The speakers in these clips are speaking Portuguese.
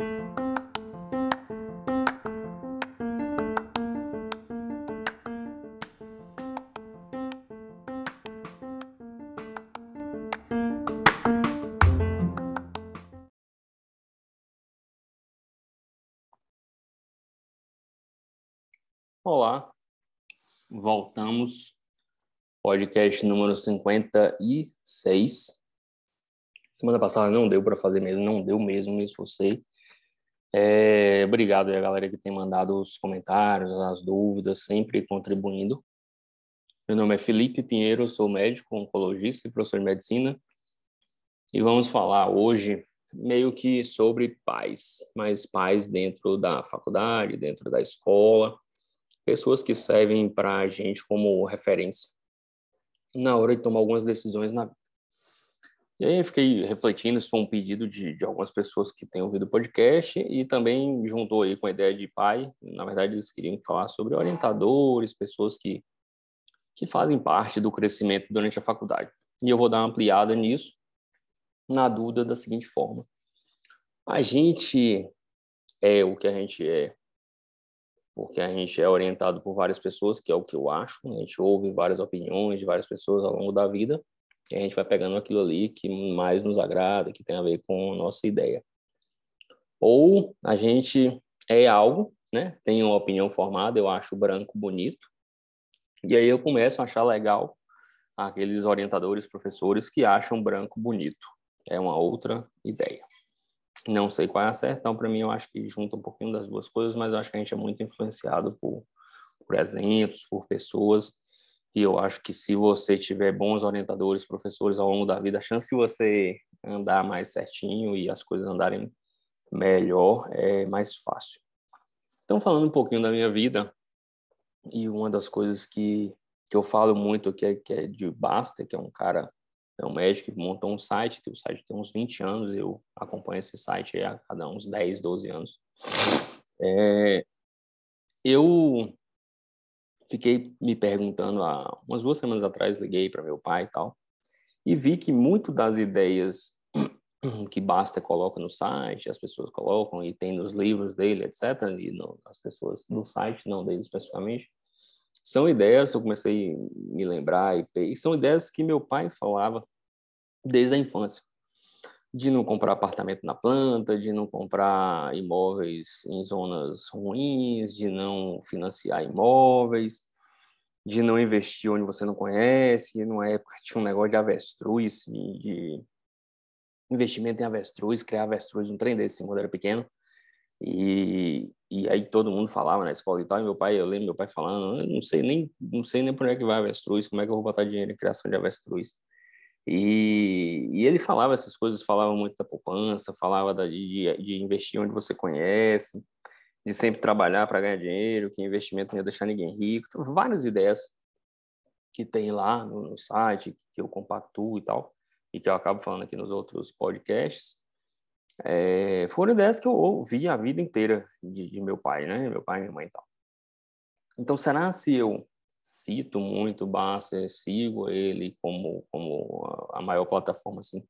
Olá, voltamos, podcast número 56. Semana passada não deu para fazer mesmo, não deu mesmo, me esforcei. É, obrigado aí a galera que tem mandado os comentários, as dúvidas, sempre contribuindo. Meu nome é Felipe Pinheiro, sou médico, oncologista e professor de medicina. E vamos falar hoje meio que sobre pais, mas pais dentro da faculdade, dentro da escola, pessoas que servem para a gente como referência na hora de tomar algumas decisões na vida. E aí eu fiquei refletindo, isso foi um pedido de, de algumas pessoas que têm ouvido o podcast e também juntou aí com a ideia de pai. Na verdade, eles queriam falar sobre orientadores, pessoas que, que fazem parte do crescimento durante a faculdade. E eu vou dar uma ampliada nisso, na dúvida da seguinte forma. A gente é o que a gente é porque a gente é orientado por várias pessoas, que é o que eu acho, a gente ouve várias opiniões de várias pessoas ao longo da vida, e a gente vai pegando aquilo ali que mais nos agrada, que tem a ver com a nossa ideia. Ou a gente é algo, né? Tem uma opinião formada, eu acho branco bonito, e aí eu começo a achar legal aqueles orientadores, professores que acham branco bonito. É uma outra ideia. Não sei qual é a certa, então para mim eu acho que junta um pouquinho das duas coisas, mas eu acho que a gente é muito influenciado por, por exemplos, por pessoas, e eu acho que se você tiver bons orientadores, professores ao longo da vida, a chance de você andar mais certinho e as coisas andarem melhor é mais fácil. Então, falando um pouquinho da minha vida, e uma das coisas que, que eu falo muito que é, que é de Basta, que é um cara é um médico que montou um site, o site tem uns 20 anos, eu acompanho esse site há cada uns 10, 12 anos. É, eu fiquei me perguntando há umas duas semanas atrás, liguei para meu pai e tal, e vi que muito das ideias que Basta coloca no site, as pessoas colocam e tem nos livros dele, etc., e no, as pessoas no site, não dele especificamente, são ideias, eu comecei a me lembrar, e, são ideias que meu pai falava desde a infância. De não comprar apartamento na planta, de não comprar imóveis em zonas ruins, de não financiar imóveis, de não investir onde você não conhece. Na época tinha um negócio de avestruz, de investimento em avestruz, criar avestruz, um trem desse, quando era pequeno. E, e aí todo mundo falava na escola e tal, e meu pai, eu lembro meu pai falando, eu não sei nem, não sei nem por onde é que vai avestruz, como é que eu vou botar dinheiro em criação de avestruz. E, e ele falava essas coisas, falava muito da poupança, falava da, de, de investir onde você conhece, de sempre trabalhar para ganhar dinheiro, que investimento não ia deixar ninguém rico, então, várias ideias que tem lá no, no site, que eu compactuo e tal, e que eu acabo falando aqui nos outros podcasts, é, foram ideias que eu ouvi a vida inteira de, de, meu pai, né? Meu pai e minha mãe e tal. Então, será se eu cito muito Basser, sigo ele como, como a maior plataforma, assim,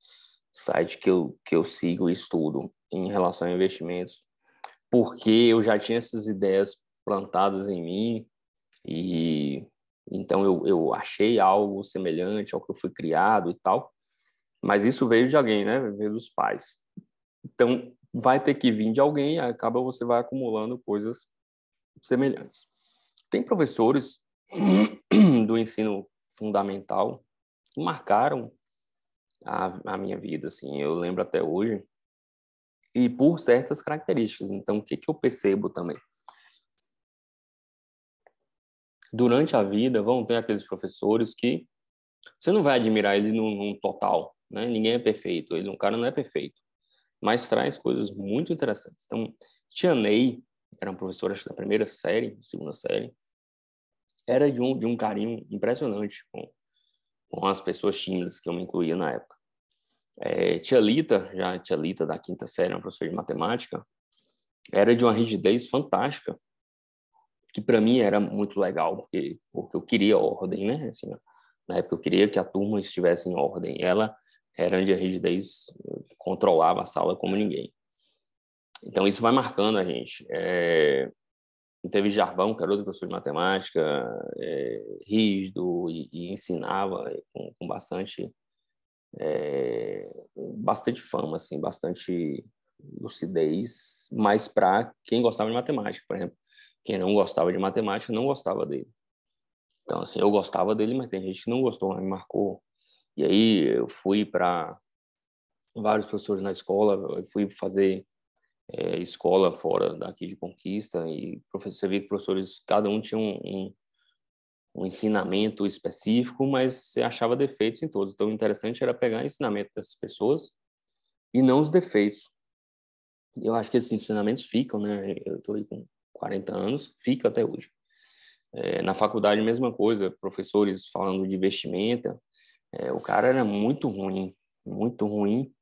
site que eu, que eu sigo e estudo em relação a investimentos, porque eu já tinha essas ideias plantadas em mim e então eu, eu achei algo semelhante ao que eu fui criado e tal, mas isso veio de alguém, né? Veio dos pais. Então, vai ter que vir de alguém, acaba você vai acumulando coisas semelhantes. Tem professores do ensino fundamental que marcaram a, a, minha vida, assim, eu lembro até hoje, e por certas características. Então, o que, que eu percebo também? Durante a vida, vão ter aqueles professores que você não vai admirar ele num, num total, né? Ninguém é perfeito, ele, um cara não é perfeito mas traz coisas muito interessantes. Então, Tia Ney, era uma professora da primeira série, segunda série, era de um, de um carinho impressionante com, com as pessoas tímidas que eu me incluía na época. É, tia Lita, já tia Lita da quinta série, uma professora de matemática, era de uma rigidez fantástica, que para mim era muito legal, porque, porque eu queria ordem, né? Assim, na época eu queria que a turma estivesse em ordem. Ela era de rigidez controlava a sala como ninguém. Então, isso vai marcando a gente. É, teve Jarbão, que era outro professor de matemática, é, rígido e, e ensinava com, com bastante é, bastante fama, assim, bastante lucidez, mas para quem gostava de matemática, por exemplo. Quem não gostava de matemática não gostava dele. Então, assim, eu gostava dele, mas tem gente que não gostou, me marcou. E aí eu fui para vários professores na escola, eu fui fazer é, escola fora daqui de Conquista e você vê que professores, cada um tinha um, um, um, ensinamento específico, mas você achava defeitos em todos. Então, o interessante era pegar o ensinamento dessas pessoas e não os defeitos. Eu acho que esses ensinamentos ficam, né? Eu estou aí com 40 anos, fica até hoje. É, na faculdade, mesma coisa, professores falando de vestimenta, é, o cara era muito ruim, muito ruim,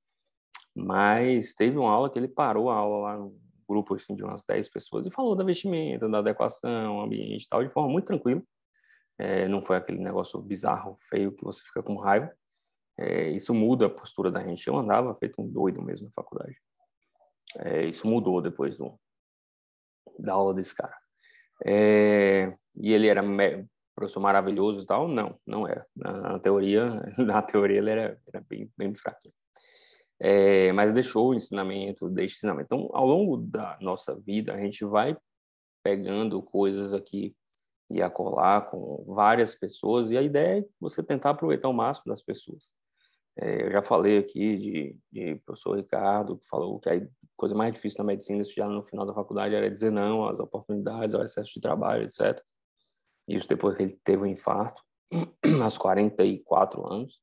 mas teve uma aula que ele parou a aula lá no grupo assim, de umas 10 pessoas e falou da vestimenta, da adequação, ambiente e tal, de forma muito tranquila. É, não foi aquele negócio bizarro, feio, que você fica com raiva. É, isso muda a postura da gente. Eu andava feito um doido mesmo na faculdade. É, isso mudou depois do, da aula desse cara. É, e ele era professor maravilhoso e tal? Não, não era. Na, na teoria, na teoria ele era, era bem, bem fraquinho. É, mas deixou o ensinamento, deixa o ensinamento. Então, ao longo da nossa vida, a gente vai pegando coisas aqui e acolá com várias pessoas, e a ideia é você tentar aproveitar o máximo das pessoas. É, eu já falei aqui de, de professor Ricardo, que falou que a coisa mais difícil na medicina, isso já no final da faculdade, era dizer não às oportunidades, ao excesso de trabalho, etc. Isso depois que ele teve um infarto, aos 44 anos.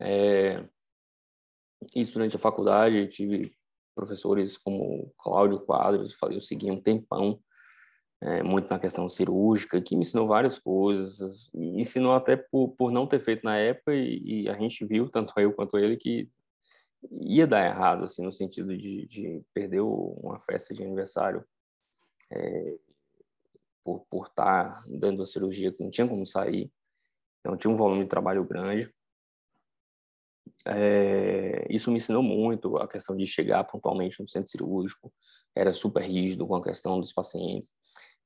É, isso durante a faculdade, tive professores como Cláudio Quadros, eu segui um tempão é, muito na questão cirúrgica, que me ensinou várias coisas, e ensinou até por, por não ter feito na época, e, e, a gente viu, tanto eu quanto ele, que ia dar errado, assim, no sentido de, de perder uma festa de aniversário é, por, por estar dando a cirurgia que não tinha como sair, então tinha um volume de trabalho grande. É, isso me ensinou muito a questão de chegar pontualmente no centro cirúrgico, era super rígido com a questão dos pacientes.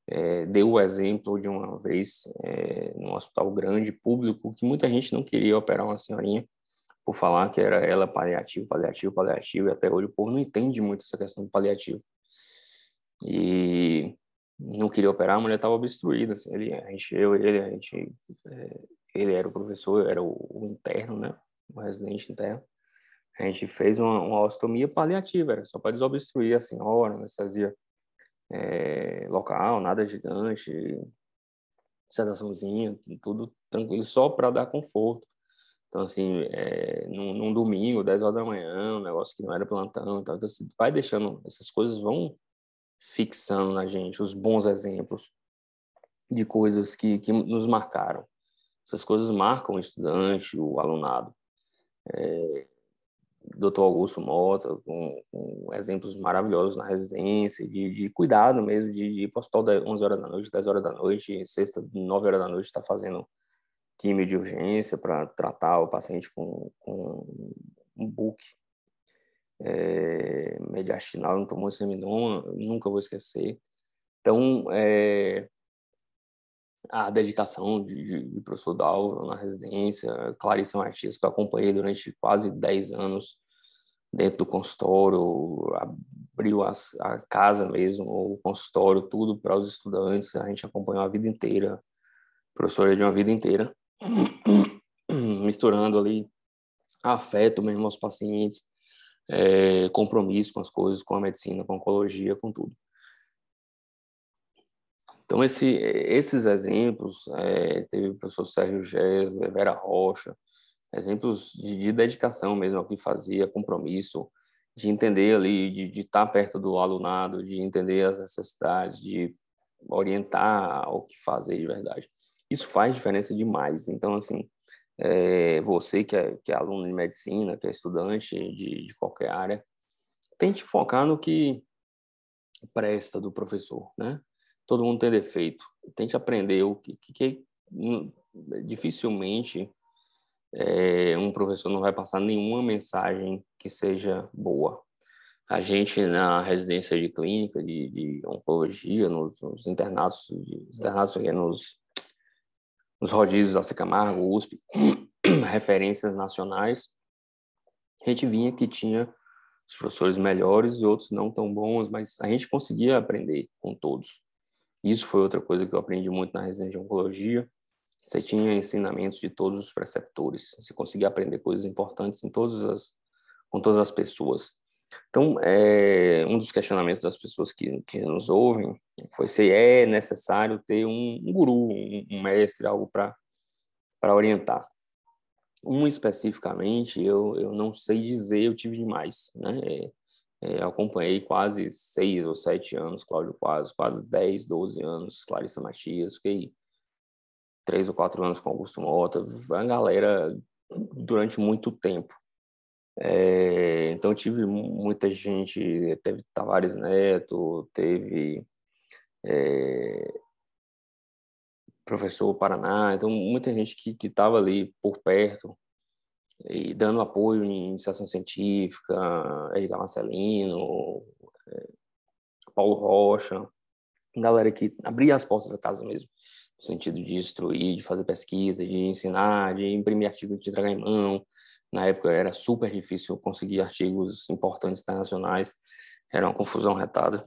É, deu o exemplo de uma vez é, num hospital grande, público, que muita gente não queria operar uma senhorinha por falar que era ela paliativo, paliativo, paliativo, e até hoje o povo não entende muito essa questão do paliativo. E não queria operar, a mulher estava obstruída, assim, ele, a gente, eu, ele, a gente, é, ele era o professor, era o, o, interno, né, o residente interno, a gente fez uma, uma ostomia paliativa, era só para desobstruir a senhora, anestesia é, local, nada gigante, sedaçãozinha, tudo tranquilo, só para dar conforto. Então, assim, é, num, num, domingo, 10 horas da manhã, um negócio que não era plantão, então, então assim, vai deixando, essas coisas vão fixando na gente os bons exemplos de coisas que, que nos marcaram. Essas coisas marcam o estudante, o alunado. É, Dr. Augusto Mota, com, com, exemplos maravilhosos na residência, de, de cuidado mesmo, de, de ir para hospital 11 horas da noite, 10 horas da noite, sexta, 9 horas da noite, está fazendo quimio de urgência para tratar o paciente com, com um book é, mediastinal, não tomou seminoma, nunca vou esquecer. Então, é, a dedicação de, de, de professor Dal na residência, Clarice Martins, que eu acompanhei durante quase 10 anos dentro do consultório, abriu a, a casa mesmo, o consultório, tudo para os estudantes, a gente acompanhou a vida inteira, professora de uma vida inteira, misturando ali afeto mesmo aos pacientes, é, compromisso com as coisas, com a medicina, com a oncologia, com tudo. Então, esse, esses exemplos, é, teve o professor Sérgio Gessler, Vera Rocha, exemplos de, de, dedicação mesmo ao que fazia, compromisso, de entender ali, de, estar perto do alunado, de entender as necessidades, de orientar o que fazer de verdade. Isso faz diferença demais. Então, assim, é, você que é, que é aluno de medicina, que é estudante de, de qualquer área, tente focar no que presta do professor, né? Todo mundo tem defeito. Tente aprender o que, que, que dificilmente é, um professor não vai passar nenhuma mensagem que seja boa. a gente na residência de clínica de, de oncologia, nos, nos internatos, de, internatos nos, nos rodízios da Camargo, USP, referências nacionais, a gente vinha que tinha os professores melhores e outros não tão bons, mas a gente conseguia aprender com todos. Isso foi outra coisa que eu aprendi muito na residência de oncologia. Você tinha ensinamentos de todos os preceptores. Você conseguia aprender coisas importantes em todas as, com todas as pessoas. Então, é, um dos questionamentos das pessoas que, que nos ouvem foi se é necessário ter um, um guru, um, um mestre, algo para orientar. Um especificamente, eu, eu não sei dizer, eu tive demais, né? É, é, acompanhei quase seis ou sete anos, Cláudio Quase, quase dez, doze anos, Clarissa Matias, fiquei três ou quatro anos com Augusto Mota, a galera durante muito tempo. É, então tive muita gente, teve Tavares Neto, teve é, professor Paraná, então muita gente que estava ali por perto e dando apoio em iniciação científica, Edgar Marcelino, é, Paulo Rocha, galera que abria as portas da casa mesmo, no sentido de instruir, de fazer pesquisa, de ensinar, de imprimir artigos de entregar em mão. Na época era super difícil conseguir artigos importantes internacionais, era uma confusão retada.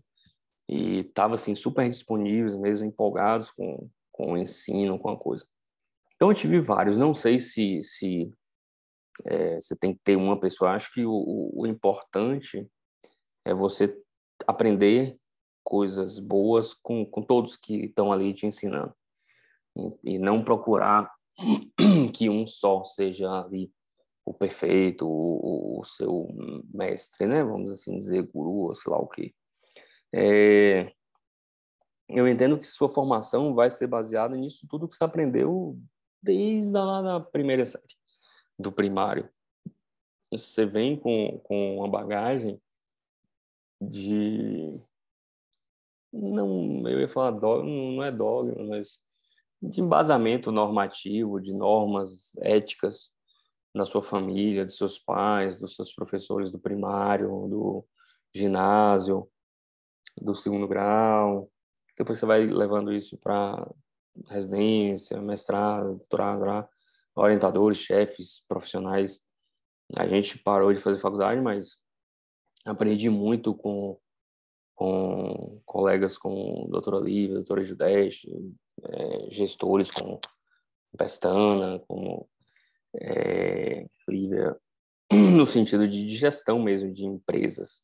E estava assim super disponíveis, mesmo empolgados com, com o ensino, com a coisa. Então eu tive vários, não sei se, se é, você tem que ter uma pessoa. Acho que o, o importante é você aprender coisas boas com, com todos que estão ali te ensinando. E, e não procurar que um só seja ali o perfeito, o, o, seu mestre, né? Vamos assim dizer, guru, ou sei lá o quê. É, eu entendo que sua formação vai ser baseada nisso tudo que você aprendeu desde a primeira série do primário. Você vem com, com uma bagagem de. Não, eu ia falar dogma, não é dogma, mas de embasamento normativo, de normas éticas da sua família, dos seus pais, dos seus professores do primário, do ginásio, do segundo grau. Depois você vai levando isso para residência, mestrado, doutorado, orientadores, chefes, profissionais. A gente parou de fazer faculdade, mas aprendi muito com, com colegas como doutora Lívia, doutora Judeste, é, gestores como Pestana, como é, Lívia, no sentido de gestão mesmo de empresas,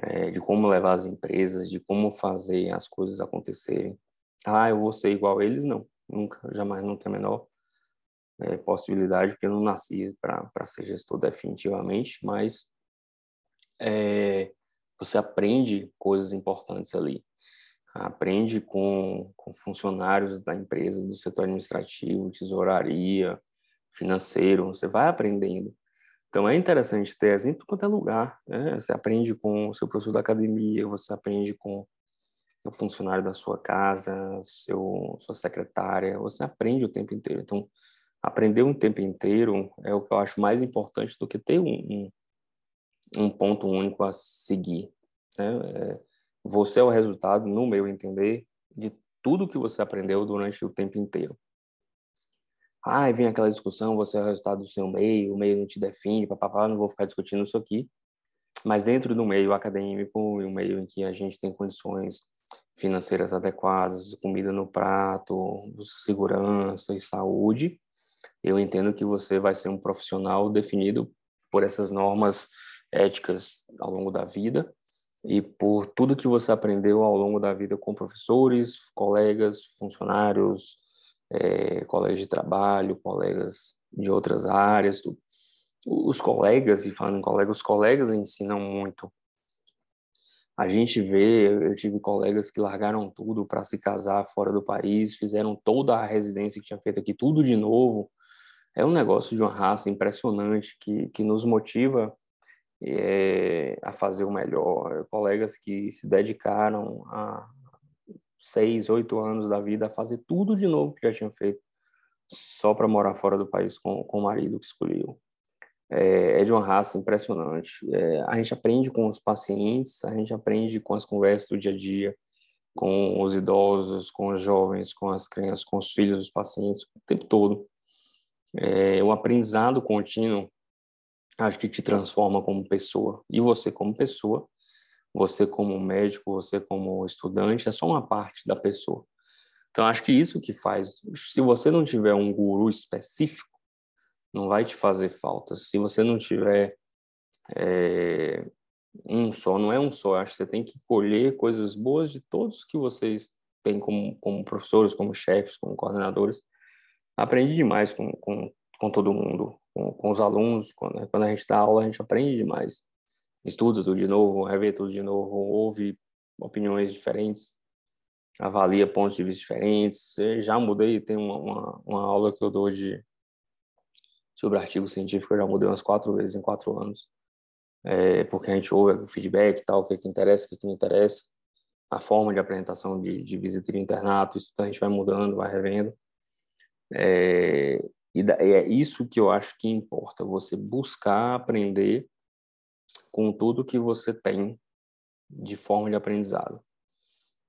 é, de como levar as empresas, de como fazer as coisas acontecerem. Ah, eu vou ser igual a eles? Não, nunca, jamais, não tem a menor é, possibilidade, porque eu não nasci para ser gestor definitivamente, mas é, você aprende coisas importantes ali. Aprende com, com funcionários da empresa, do setor administrativo, tesouraria, financeiro, você vai aprendendo. Então é interessante ter exemplo quanto é lugar. Né? Você aprende com o seu professor da academia, você aprende com o funcionário da sua casa, seu, sua secretária, você aprende o tempo inteiro. Então, aprender um tempo inteiro é o que eu acho mais importante do que ter um, um, um ponto único a seguir. Né? É, você é o resultado, no meu entender, de tudo que você aprendeu durante o tempo inteiro. Ah, vem aquela discussão, você é o resultado do seu meio, o meio não te define, papapá, não vou ficar discutindo isso aqui. Mas dentro do meio acadêmico, o meio em que a gente tem condições financeiras adequadas, comida no prato, segurança e saúde, eu entendo que você vai ser um profissional definido por essas normas éticas ao longo da vida e por tudo que você aprendeu ao longo da vida com professores, colegas, funcionários, é, colegas de trabalho, colegas de outras áreas. Tudo. Os colegas, e falando em colegas, os colegas ensinam muito. A gente vê, eu tive colegas que largaram tudo para se casar fora do país, fizeram toda a residência que tinha feito aqui, tudo de novo, é um negócio de uma raça impressionante que, que nos motiva é, a fazer o melhor. Colegas que se dedicaram a seis, oito anos da vida a fazer tudo de novo que já tinham feito, só para morar fora do país com, com o marido que escolheu. é, é de uma raça impressionante. É, a gente aprende com os pacientes, a gente aprende com as conversas do dia a dia, com os idosos, com os jovens, com as crianças, com os filhos dos pacientes, o tempo todo. É, o aprendizado contínuo acho que te transforma como pessoa. E você como pessoa, você como médico, você como estudante, é só uma parte da pessoa. Então acho que isso que faz. Se você não tiver um guru específico, não vai te fazer falta. Se você não tiver é, um só, não é um só. Acho que você tem que colher coisas boas de todos que vocês têm como, como professores, como chefes, como coordenadores. Aprende demais com, com, com todo mundo, com, com os alunos. Quando, quando a gente dá aula, a gente aprende demais. Estuda tudo de novo, revê tudo de novo, ouve opiniões diferentes, avalia pontos de vista diferentes. Eu já mudei, tem uma, uma, uma aula que eu dou de sobre artigo científico, eu já mudei umas quatro vezes em quatro anos é, porque a gente ouve feedback tal, o que, é que interessa, o que, é que não interessa, a forma de apresentação de, de visita de internato, isso a gente vai mudando, vai revendo. É, e é isso que eu acho que importa, você buscar aprender com tudo que você tem de forma de aprendizado,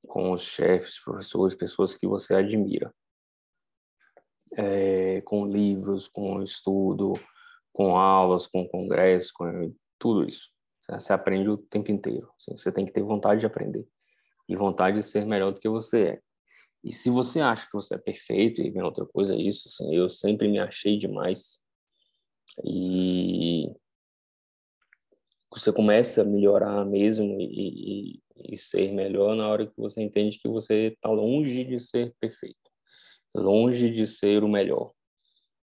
com os chefes, professores, pessoas que você admira, é, com livros, com estudo, com aulas, com congresso, com tudo isso. Você aprende o tempo inteiro. Você tem que ter vontade de aprender e vontade de ser melhor do que você é. E se você acha que você é perfeito e vem outra coisa, é isso, assim, eu sempre me achei demais. E você começa a melhorar mesmo e, e, e ser melhor na hora que você entende que você está longe de ser perfeito, longe de ser o melhor.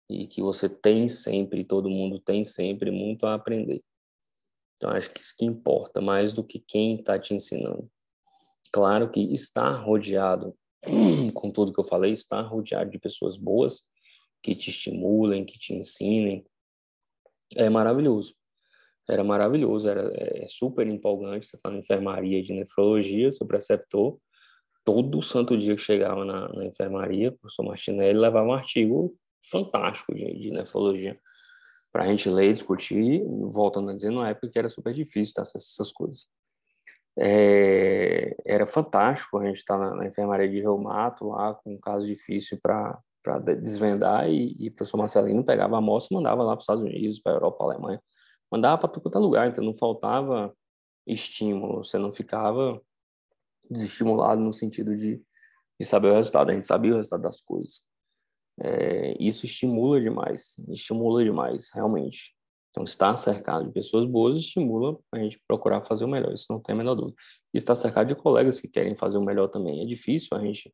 E que você tem sempre, todo mundo tem sempre muito a aprender. Então, acho que isso que importa mais do que quem está te ensinando. Claro que estar rodeado, com tudo que eu falei, estar rodeado de pessoas boas, que te estimulem, que te ensinem, é maravilhoso. Era maravilhoso, era é super empolgante. Você está na enfermaria de nefrologia, seu preceptor, todo santo dia que chegava na, na enfermaria, o professor Martinelli levava um artigo fantástico de, de nefrologia para a gente ler, discutir, voltando a dizer, numa época que era super difícil tá, essas, essas coisas. É, era fantástico a gente estar na, na, enfermaria de reumato lá, com um caso difícil para desvendar, e, e o professor Marcelino pegava a amostra e mandava lá para os Estados Unidos, para a Europa, para a Alemanha, mandava para todo lugar, então não faltava estímulo, você não ficava desestimulado no sentido de, de saber o resultado, a gente sabia o resultado das coisas é, isso estimula demais, estimula demais, realmente. Então, estar cercado de pessoas boas estimula a gente procurar fazer o melhor, isso não tem a menor dúvida. E estar cercado de colegas que querem fazer o melhor também. É difícil a gente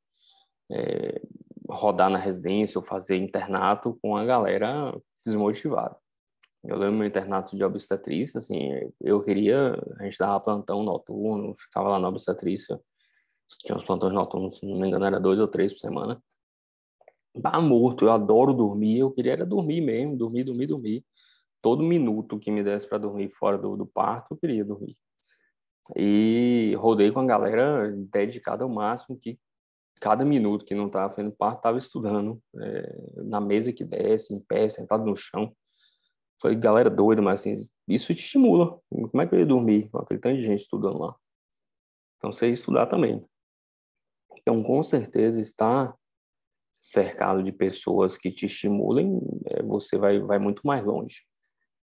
é, rodar na residência ou fazer internato com a galera desmotivada. Eu lembro meu internato de obstetrícia, assim, eu queria, a gente dava plantão noturno, ficava lá na obstetrícia, tinha uns plantões noturnos, se não me engano, era dois ou três por semana, Tá morto, eu adoro dormir, eu queria era dormir mesmo, dormir, dormir, dormir. Todo minuto que me desse para dormir fora do, do parto, eu queria dormir. E rodei com a galera dedicada ao máximo, que cada minuto que não estava fazendo parto, estava estudando, é, na mesa que desce, em pé, sentado no chão. Falei, galera doida, mas assim, isso te estimula. Como é que eu ia dormir com aquele tanto de gente estudando lá? Então, você ia estudar também. Então, com certeza, está cercado de pessoas que te estimulem, é, você vai, vai muito mais longe.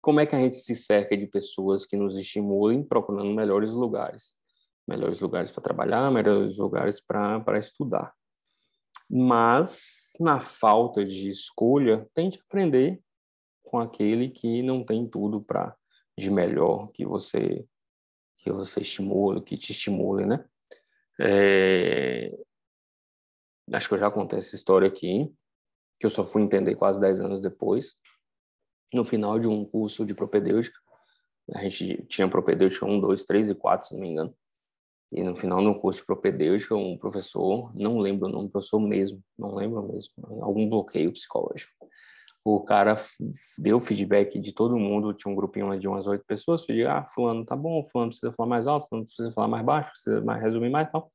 Como é que a gente se cerca de pessoas que nos estimulem procurando melhores lugares? Melhores lugares para trabalhar, melhores lugares para estudar. Mas, na falta de escolha, tente aprender com aquele que não tem tudo para de melhor que você que você estimule, que te estimule, né? É, acho que eu já contei essa história aqui, que eu só fui entender quase 10 anos depois, no final de um curso de propedêutica. A gente tinha propedêutica 1, 2, 3 e 4, se não me engano. E no final do curso de propedêutica, um professor, não lembro o nome, professor mesmo, não lembro mesmo, algum bloqueio psicológico. O cara deu feedback de todo mundo, tinha um grupinho de umas oito pessoas, pediu, ah, fulano tá bom, fulano precisa falar mais alto, fulano precisa falar mais baixo, precisa mais resumir mais tal.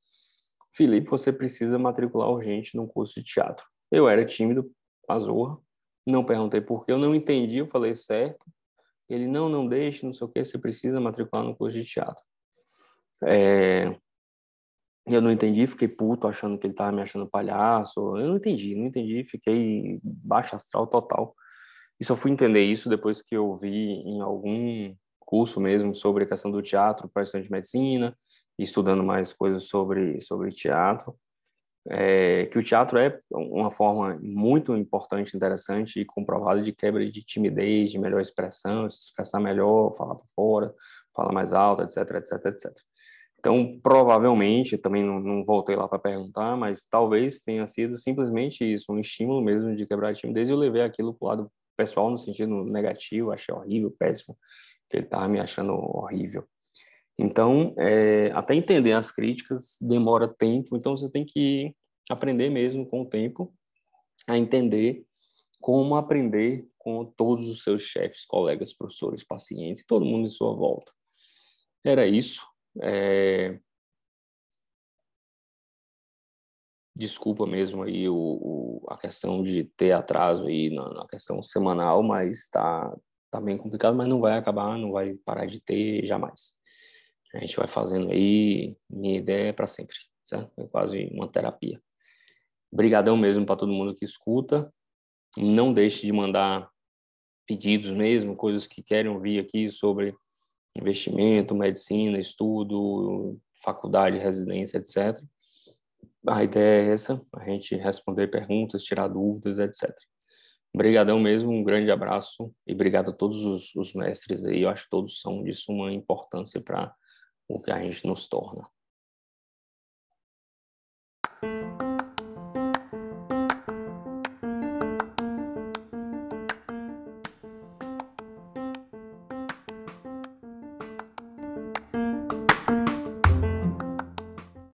Felipe, você precisa matricular urgente num curso de teatro. Eu era tímido, a zorra, não perguntei por que, eu não entendi, eu falei certo, Ele, não, não deixe, não sei o que, você precisa matricular no curso de teatro. É, eu não entendi, fiquei puto achando que ele tava me achando palhaço. Eu não entendi, não entendi, fiquei baixo astral total. E só fui entender isso depois que eu vi em algum curso mesmo sobre a questão do teatro para estudante de medicina, estudando mais coisas sobre, sobre teatro. É, que o teatro é uma forma muito importante, interessante e comprovada de quebra de timidez, de melhor expressão, se expressar melhor, falar para fora, falar mais alto, etc, etc, etc. Então, provavelmente, também não, não voltei lá para perguntar, mas talvez tenha sido simplesmente isso, um estímulo mesmo de quebrar a timidez e eu levei aquilo para o lado pessoal no sentido negativo, achei horrível, péssimo, que ele estava me achando horrível. Então, é, até entender as críticas demora tempo, então você tem que aprender mesmo com o tempo a entender como aprender com todos os seus chefes, colegas, professores, pacientes, todo mundo em sua volta. Era isso. É... Desculpa mesmo aí o, o, a questão de ter atraso aí na, na questão semanal, mas está tá bem complicado, mas não vai acabar, não vai parar de ter jamais. A gente vai fazendo aí, minha ideia é para sempre, certo? É quase uma terapia. Obrigadão mesmo para todo mundo que escuta. Não deixe de mandar pedidos mesmo, coisas que querem ouvir aqui sobre investimento, medicina, estudo, faculdade, residência, etc. A ideia é essa, a gente responder perguntas, tirar dúvidas, etc. Obrigadão mesmo, um grande abraço e obrigado a todos os, os mestres aí, eu acho que todos são de suma importância para o que a gente nos torna.